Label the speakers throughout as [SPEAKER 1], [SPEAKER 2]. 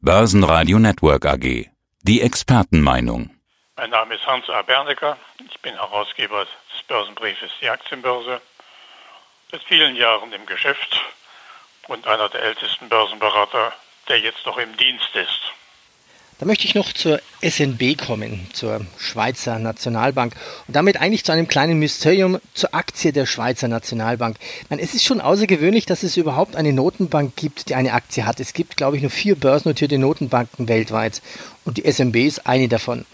[SPEAKER 1] Börsenradio Network AG. Die Expertenmeinung.
[SPEAKER 2] Mein Name ist Hans A. Bernecker. Ich bin Herausgeber des Börsenbriefes Die Aktienbörse. Seit vielen Jahren im Geschäft und einer der ältesten Börsenberater, der jetzt noch im Dienst ist.
[SPEAKER 3] Da möchte ich noch zur SNB kommen, zur Schweizer Nationalbank und damit eigentlich zu einem kleinen Mysterium zur Aktie der Schweizer Nationalbank. Meine, es ist schon außergewöhnlich, dass es überhaupt eine Notenbank gibt, die eine Aktie hat. Es gibt, glaube ich, nur vier börsennotierte Notenbanken weltweit und die SNB ist eine davon.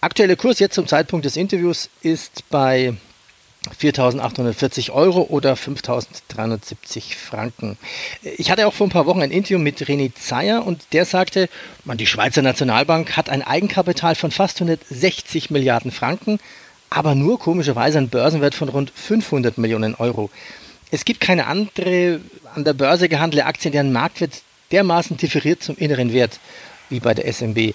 [SPEAKER 3] Aktueller Kurs jetzt zum Zeitpunkt des Interviews ist bei 4.840 Euro oder 5.370 Franken. Ich hatte auch vor ein paar Wochen ein Interview mit René Zeyer und der sagte, man, die Schweizer Nationalbank hat ein Eigenkapital von fast 160 Milliarden Franken, aber nur komischerweise einen Börsenwert von rund 500 Millionen Euro. Es gibt keine andere an der Börse gehandelte Aktie, deren Marktwert dermaßen differiert zum inneren Wert wie bei der SMB.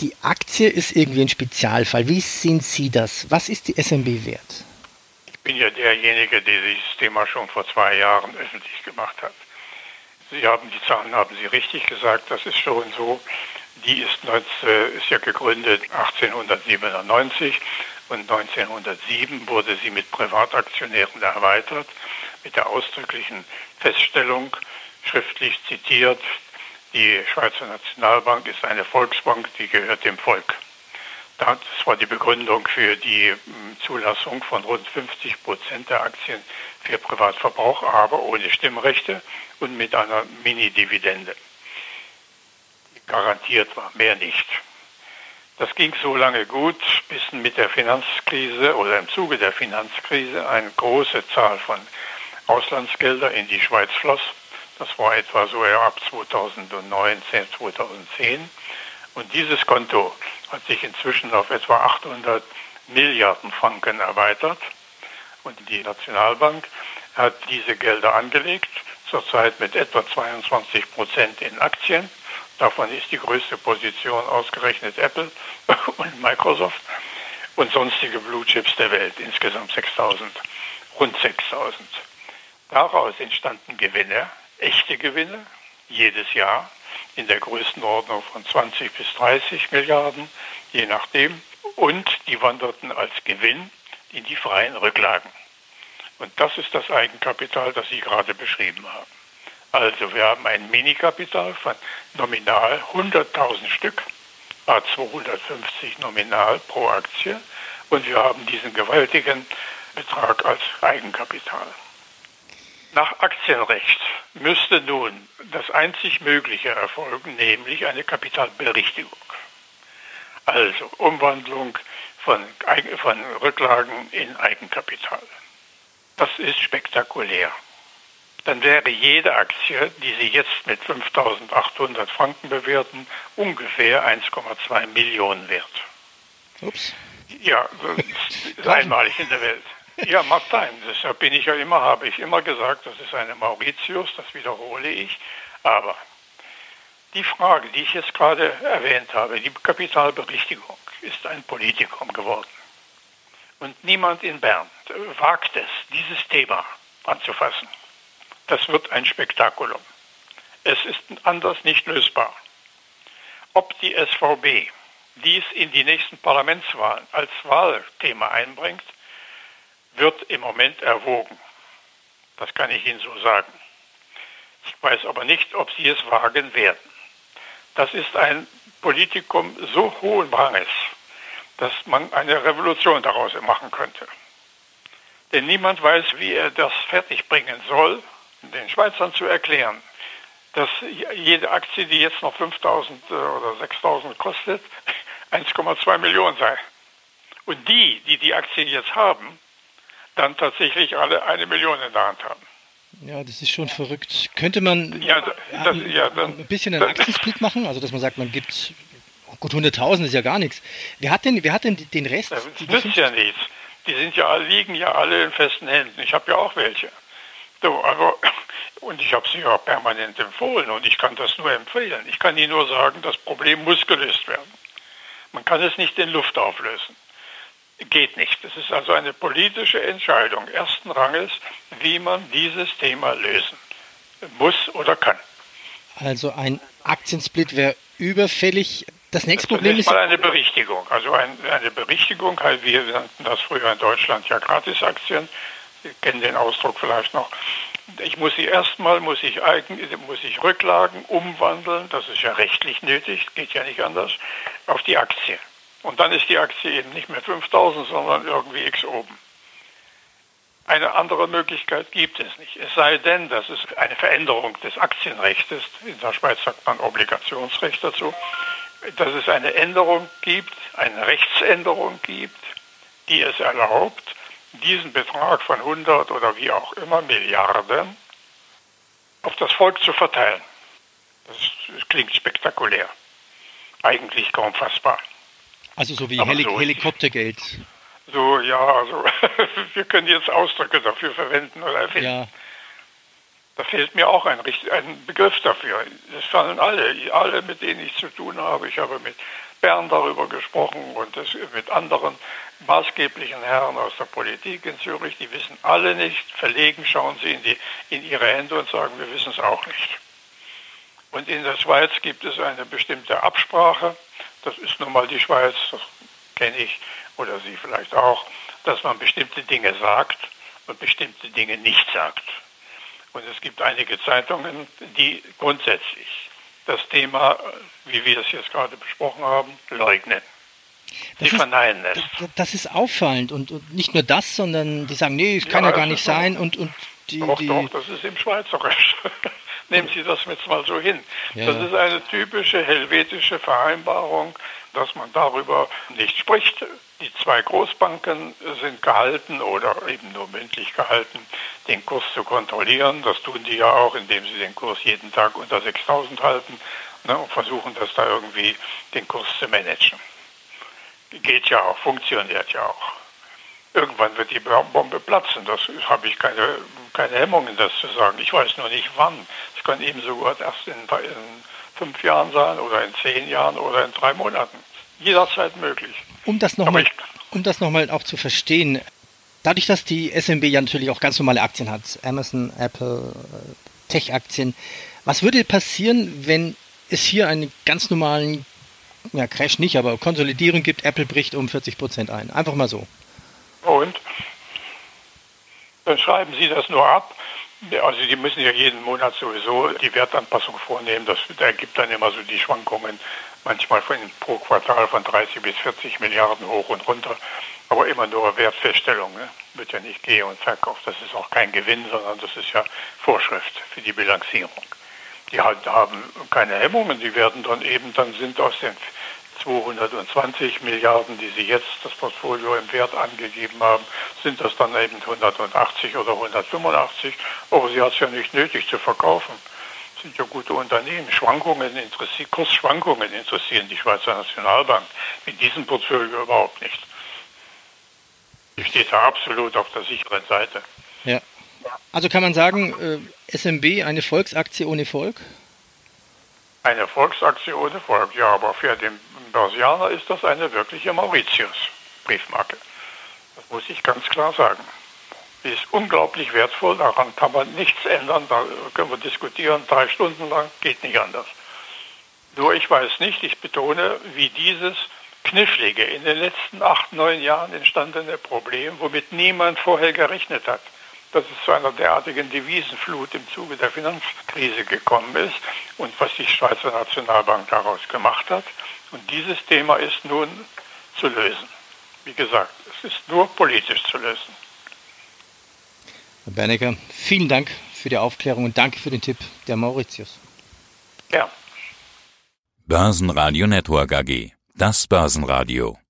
[SPEAKER 3] Die Aktie ist irgendwie ein Spezialfall. Wie sehen Sie das? Was ist die SMB wert?
[SPEAKER 2] Bin ja derjenige, der dieses Thema schon vor zwei Jahren öffentlich gemacht hat. Sie haben die Zahlen haben Sie richtig gesagt, das ist schon so. Die ist, 19, ist ja gegründet 1897 und 1907 wurde sie mit Privataktionären erweitert, mit der ausdrücklichen Feststellung, schriftlich zitiert, die Schweizer Nationalbank ist eine Volksbank, die gehört dem Volk. Das war die Begründung für die hm, Zulassung von rund 50 Prozent der Aktien für Privatverbrauch, aber ohne Stimmrechte und mit einer Mini-Dividende. Garantiert war, mehr nicht. Das ging so lange gut, bis mit der Finanzkrise oder im Zuge der Finanzkrise eine große Zahl von Auslandsgeldern in die Schweiz floss. Das war etwa so ab 2009, 2010. Und dieses Konto hat sich inzwischen auf etwa 800 Milliarden Franken erweitert. Und die Nationalbank hat diese Gelder angelegt, zurzeit mit etwa 22 Prozent in Aktien. Davon ist die größte Position ausgerechnet Apple und Microsoft und sonstige Blue Chips der Welt, insgesamt 6000, rund 6000. Daraus entstanden Gewinne, echte Gewinne, jedes Jahr in der Größenordnung von 20 bis 30 Milliarden, je nachdem. Und die wanderten als Gewinn in die freien Rücklagen. Und das ist das Eigenkapital, das Sie gerade beschrieben haben. Also wir haben ein Minikapital von nominal 100.000 Stück, a 250 nominal pro Aktie. Und wir haben diesen gewaltigen Betrag als Eigenkapital. Nach Aktienrecht müsste nun das einzig Mögliche erfolgen, nämlich eine Kapitalberichtigung. Also Umwandlung von, von Rücklagen in Eigenkapital. Das ist spektakulär. Dann wäre jede Aktie, die Sie jetzt mit 5.800 Franken bewerten, ungefähr 1,2 Millionen wert. Ups. Ja, das ist einmalig in der Welt. Ja, mag sein. Deshalb bin ich ja immer, habe ich immer gesagt, das ist eine Mauritius, das wiederhole ich. Aber die Frage, die ich jetzt gerade erwähnt habe, die Kapitalberichtigung, ist ein Politikum geworden. Und niemand in Bern wagt es, dieses Thema anzufassen. Das wird ein Spektakulum. Es ist anders nicht lösbar. Ob die SVB dies in die nächsten Parlamentswahlen als Wahlthema einbringt, wird im Moment erwogen. Das kann ich Ihnen so sagen. Ich weiß aber nicht, ob Sie es wagen werden. Das ist ein Politikum so hohen Ranges, dass man eine Revolution daraus machen könnte. Denn niemand weiß, wie er das fertigbringen soll, den Schweizern zu erklären, dass jede Aktie, die jetzt noch 5.000 äh, oder 6.000 kostet, 1,2 Millionen sei. Und die, die die Aktien jetzt haben, dann tatsächlich alle eine Million in der Hand haben.
[SPEAKER 3] Ja, das ist schon verrückt. Könnte man ja, das, ja, dann, ein bisschen einen Aktiensplit machen? Also, dass man sagt, man gibt, oh gut, 100.000 ist ja gar nichts. Wer hat denn, wer hat denn den Rest?
[SPEAKER 2] Das nützt ja nichts. Die sind ja, liegen ja alle in festen Händen. Ich habe ja auch welche. So, also, und ich habe sie ja permanent empfohlen und ich kann das nur empfehlen. Ich kann Ihnen nur sagen, das Problem muss gelöst werden. Man kann es nicht in Luft auflösen geht nicht. Es ist also eine politische Entscheidung ersten Ranges, wie man dieses Thema lösen muss oder kann.
[SPEAKER 3] Also ein Aktiensplit wäre überfällig. Das nächste
[SPEAKER 2] das
[SPEAKER 3] Problem ist.
[SPEAKER 2] mal eine Berichtigung. Also ein, eine Berichtigung, halt, wir nannten das früher in Deutschland ja Gratisaktien. Sie kennen den Ausdruck vielleicht noch. Ich muss sie erstmal, muss ich, eigen, muss ich Rücklagen umwandeln, das ist ja rechtlich nötig, geht ja nicht anders, auf die Aktie. Und dann ist die Aktie eben nicht mehr 5000, sondern irgendwie x oben. Eine andere Möglichkeit gibt es nicht. Es sei denn, dass es eine Veränderung des Aktienrechts. In der Schweiz sagt man Obligationsrecht dazu. Dass es eine Änderung gibt, eine Rechtsänderung gibt, die es erlaubt, diesen Betrag von 100 oder wie auch immer Milliarden auf das Volk zu verteilen. Das klingt spektakulär. Eigentlich kaum fassbar.
[SPEAKER 3] Also so wie Heli so Helikoptergeld.
[SPEAKER 2] So, ja, also wir können jetzt Ausdrücke dafür verwenden oder erfinden. Ja. Da fehlt mir auch ein, ein Begriff dafür. Das fallen alle, alle, mit denen ich zu tun habe. Ich habe mit Bern darüber gesprochen und das mit anderen maßgeblichen Herren aus der Politik in Zürich. Die wissen alle nicht. Verlegen schauen sie in, die, in ihre Hände und sagen, wir wissen es auch nicht. Und in der Schweiz gibt es eine bestimmte Absprache. Das ist nun mal die Schweiz, das kenne ich oder Sie vielleicht auch, dass man bestimmte Dinge sagt und bestimmte Dinge nicht sagt. Und es gibt einige Zeitungen, die grundsätzlich das Thema, wie wir es jetzt gerade besprochen haben, leugnen.
[SPEAKER 3] Sie verneinen es. Das, das, ist auffallend und, und, nicht nur das, sondern die sagen, nee, es kann ja, ja gar nicht sein und, und
[SPEAKER 2] die, doch, die doch, das ist im Schweizerisch. Nehmen Sie das jetzt mal so hin. Ja. Das ist eine typische helvetische Vereinbarung, dass man darüber nicht spricht. Die zwei Großbanken sind gehalten oder eben nur mündlich gehalten, den Kurs zu kontrollieren. Das tun die ja auch, indem sie den Kurs jeden Tag unter 6000 halten ne, und versuchen, das da irgendwie den Kurs zu managen. Geht ja auch, funktioniert ja auch. Irgendwann wird die Bombe platzen. Das habe ich keine, keine Hemmungen, das zu sagen. Ich weiß nur nicht wann. Es kann ebenso gut erst in, in fünf Jahren sein oder in zehn Jahren oder in drei Monaten. Jederzeit möglich.
[SPEAKER 3] Um das nochmal um das nochmal auch zu verstehen, dadurch, dass die SMB ja natürlich auch ganz normale Aktien hat, Amazon, Apple, äh, Tech-Aktien, was würde passieren, wenn es hier einen ganz normalen, ja, Crash nicht, aber Konsolidierung gibt, Apple bricht um 40 Prozent ein? Einfach mal so.
[SPEAKER 2] Und? Dann schreiben Sie das nur ab. Also die müssen ja jeden Monat sowieso die Wertanpassung vornehmen. Das ergibt dann immer so die Schwankungen manchmal von, pro Quartal von 30 bis 40 Milliarden hoch und runter, aber immer nur Wertfeststellung. Ne? Wird ja nicht Geh- und Verkauf. Das ist auch kein Gewinn, sondern das ist ja Vorschrift für die Bilanzierung. Die haben keine Hemmungen, die werden dann eben, dann sind aus den 220 Milliarden, die Sie jetzt das Portfolio im Wert angegeben haben, sind das dann eben 180 oder 185. Aber sie hat es ja nicht nötig zu verkaufen sind ja gute Unternehmen. Schwankungen interessieren, Kursschwankungen interessieren die Schweizer Nationalbank. Mit diesem Portfolio überhaupt nicht. Die steht da absolut auf der sicheren Seite.
[SPEAKER 3] Ja. Also kann man sagen, äh, SMB eine Volksaktie ohne Volk?
[SPEAKER 2] Eine Volksaktie ohne Volk, ja, aber für den Börsianer ist das eine wirkliche Mauritius-Briefmarke. Das muss ich ganz klar sagen. Die ist unglaublich wertvoll, daran kann man nichts ändern, da können wir diskutieren, drei Stunden lang, geht nicht anders. Nur ich weiß nicht, ich betone, wie dieses knifflige, in den letzten acht, neun Jahren entstandene Problem, womit niemand vorher gerechnet hat, dass es zu einer derartigen Devisenflut im Zuge der Finanzkrise gekommen ist und was die Schweizer Nationalbank daraus gemacht hat. Und dieses Thema ist nun zu lösen. Wie gesagt, es ist nur politisch zu lösen.
[SPEAKER 3] Herr Bernecker, vielen Dank für die Aufklärung und danke für den Tipp der Mauritius.
[SPEAKER 1] Ja. Börsenradio Network AG. Das Börsenradio.